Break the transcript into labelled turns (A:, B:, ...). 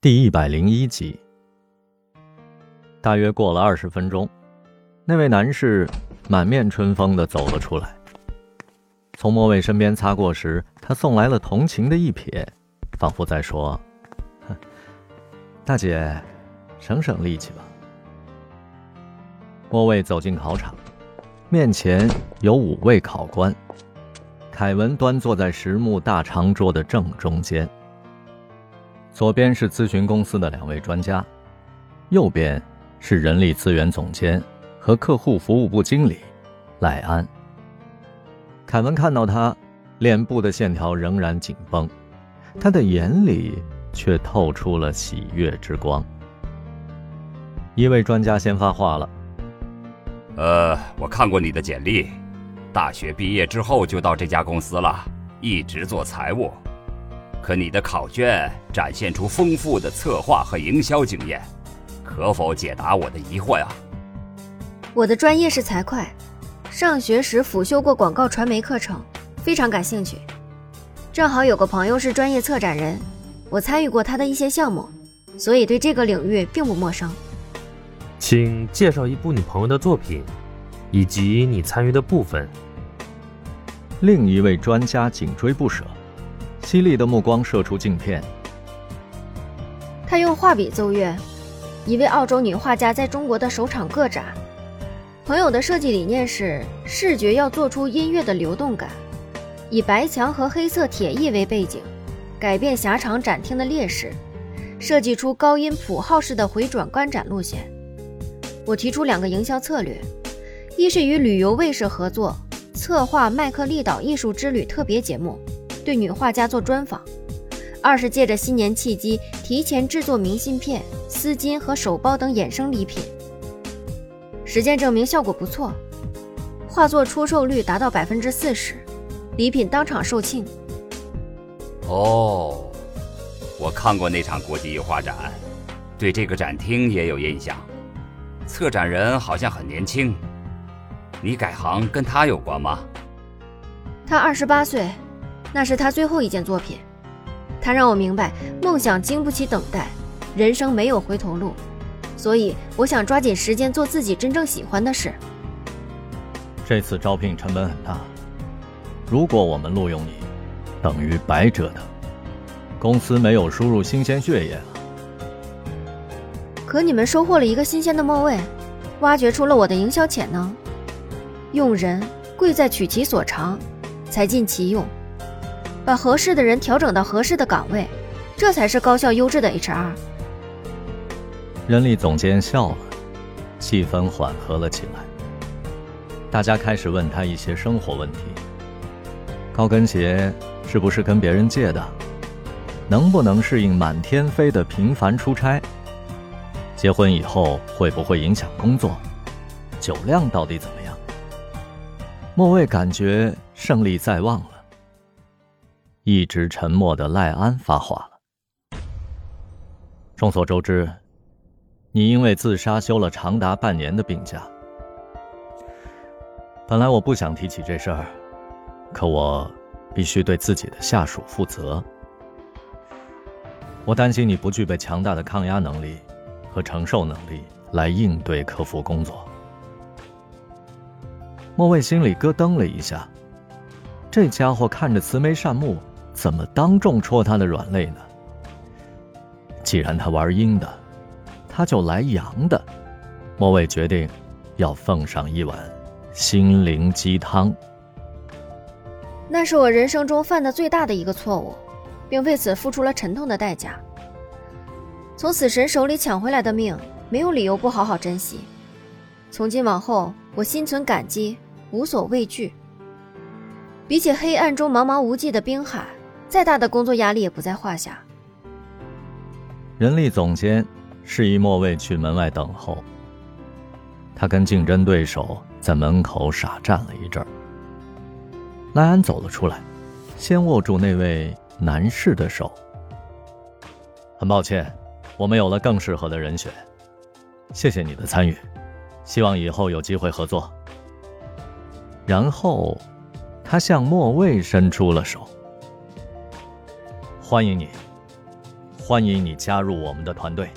A: 第一百零一集。大约过了二十分钟，那位男士满面春风的走了出来，从莫蔚身边擦过时，他送来了同情的一瞥，仿佛在说：“大姐，省省力气吧。”莫蔚走进考场，面前有五位考官，凯文端坐在实木大长桌的正中间。左边是咨询公司的两位专家，右边是人力资源总监和客户服务部经理赖安。凯文看到他，脸部的线条仍然紧绷，他的眼里却透出了喜悦之光。一位专家先发话了：“
B: 呃，我看过你的简历，大学毕业之后就到这家公司了，一直做财务。”可你的考卷展现出丰富的策划和营销经验，可否解答我的疑惑呀？
C: 我的专业是财会，上学时辅修过广告传媒课程，非常感兴趣。正好有个朋友是专业策展人，我参与过他的一些项目，所以对这个领域并不陌生。
D: 请介绍一部你朋友的作品，以及你参与的部分。
A: 另一位专家紧追不舍。犀利的目光射出镜片。
C: 他用画笔奏乐，一位澳洲女画家在中国的首场个展。朋友的设计理念是视觉要做出音乐的流动感，以白墙和黑色铁艺为背景，改变狭长展厅的劣势，设计出高音谱号式的回转观展路线。我提出两个营销策略：一是与旅游卫视合作，策划麦克利岛艺术之旅特别节目。对女画家做专访，二是借着新年契机提前制作明信片、丝巾和手包等衍生礼品。实践证明效果不错，画作出售率达到百分之四十，礼品当场售罄。
B: 哦，我看过那场国际油画展，对这个展厅也有印象。策展人好像很年轻，你改行跟他有关吗？
C: 他二十八岁。那是他最后一件作品，他让我明白梦想经不起等待，人生没有回头路，所以我想抓紧时间做自己真正喜欢的事。
A: 这次招聘成本很大，如果我们录用你，等于白折腾，公司没有输入新鲜血液了。
C: 可你们收获了一个新鲜的末位，挖掘出了我的营销潜能。用人贵在取其所长，才尽其用。把合适的人调整到合适的岗位，这才是高效优质的 HR。
A: 人力总监笑了，气氛缓和了起来。大家开始问他一些生活问题：高跟鞋是不是跟别人借的？能不能适应满天飞的频繁出差？结婚以后会不会影响工作？酒量到底怎么样？莫蔚感觉胜利在望了。一直沉默的赖安发话了。众所周知，你因为自杀休了长达半年的病假。本来我不想提起这事儿，可我必须对自己的下属负责。我担心你不具备强大的抗压能力和承受能力来应对客服工作。莫蔚心里咯噔了一下，这家伙看着慈眉善目。怎么当众戳他的软肋呢？既然他玩阴的，他就来阳的。莫蔚决定要奉上一碗心灵鸡汤。
C: 那是我人生中犯的最大的一个错误，并为此付出了沉痛的代价。从死神手里抢回来的命，没有理由不好好珍惜。从今往后，我心存感激，无所畏惧。比起黑暗中茫茫无际的冰海。再大的工作压力也不在话下。
A: 人力总监示意莫蔚去门外等候。他跟竞争对手在门口傻站了一阵儿。赖安走了出来，先握住那位男士的手。很抱歉，我们有了更适合的人选。谢谢你的参与，希望以后有机会合作。然后，他向莫蔚伸出了手。欢迎你，欢迎你加入我们的团队。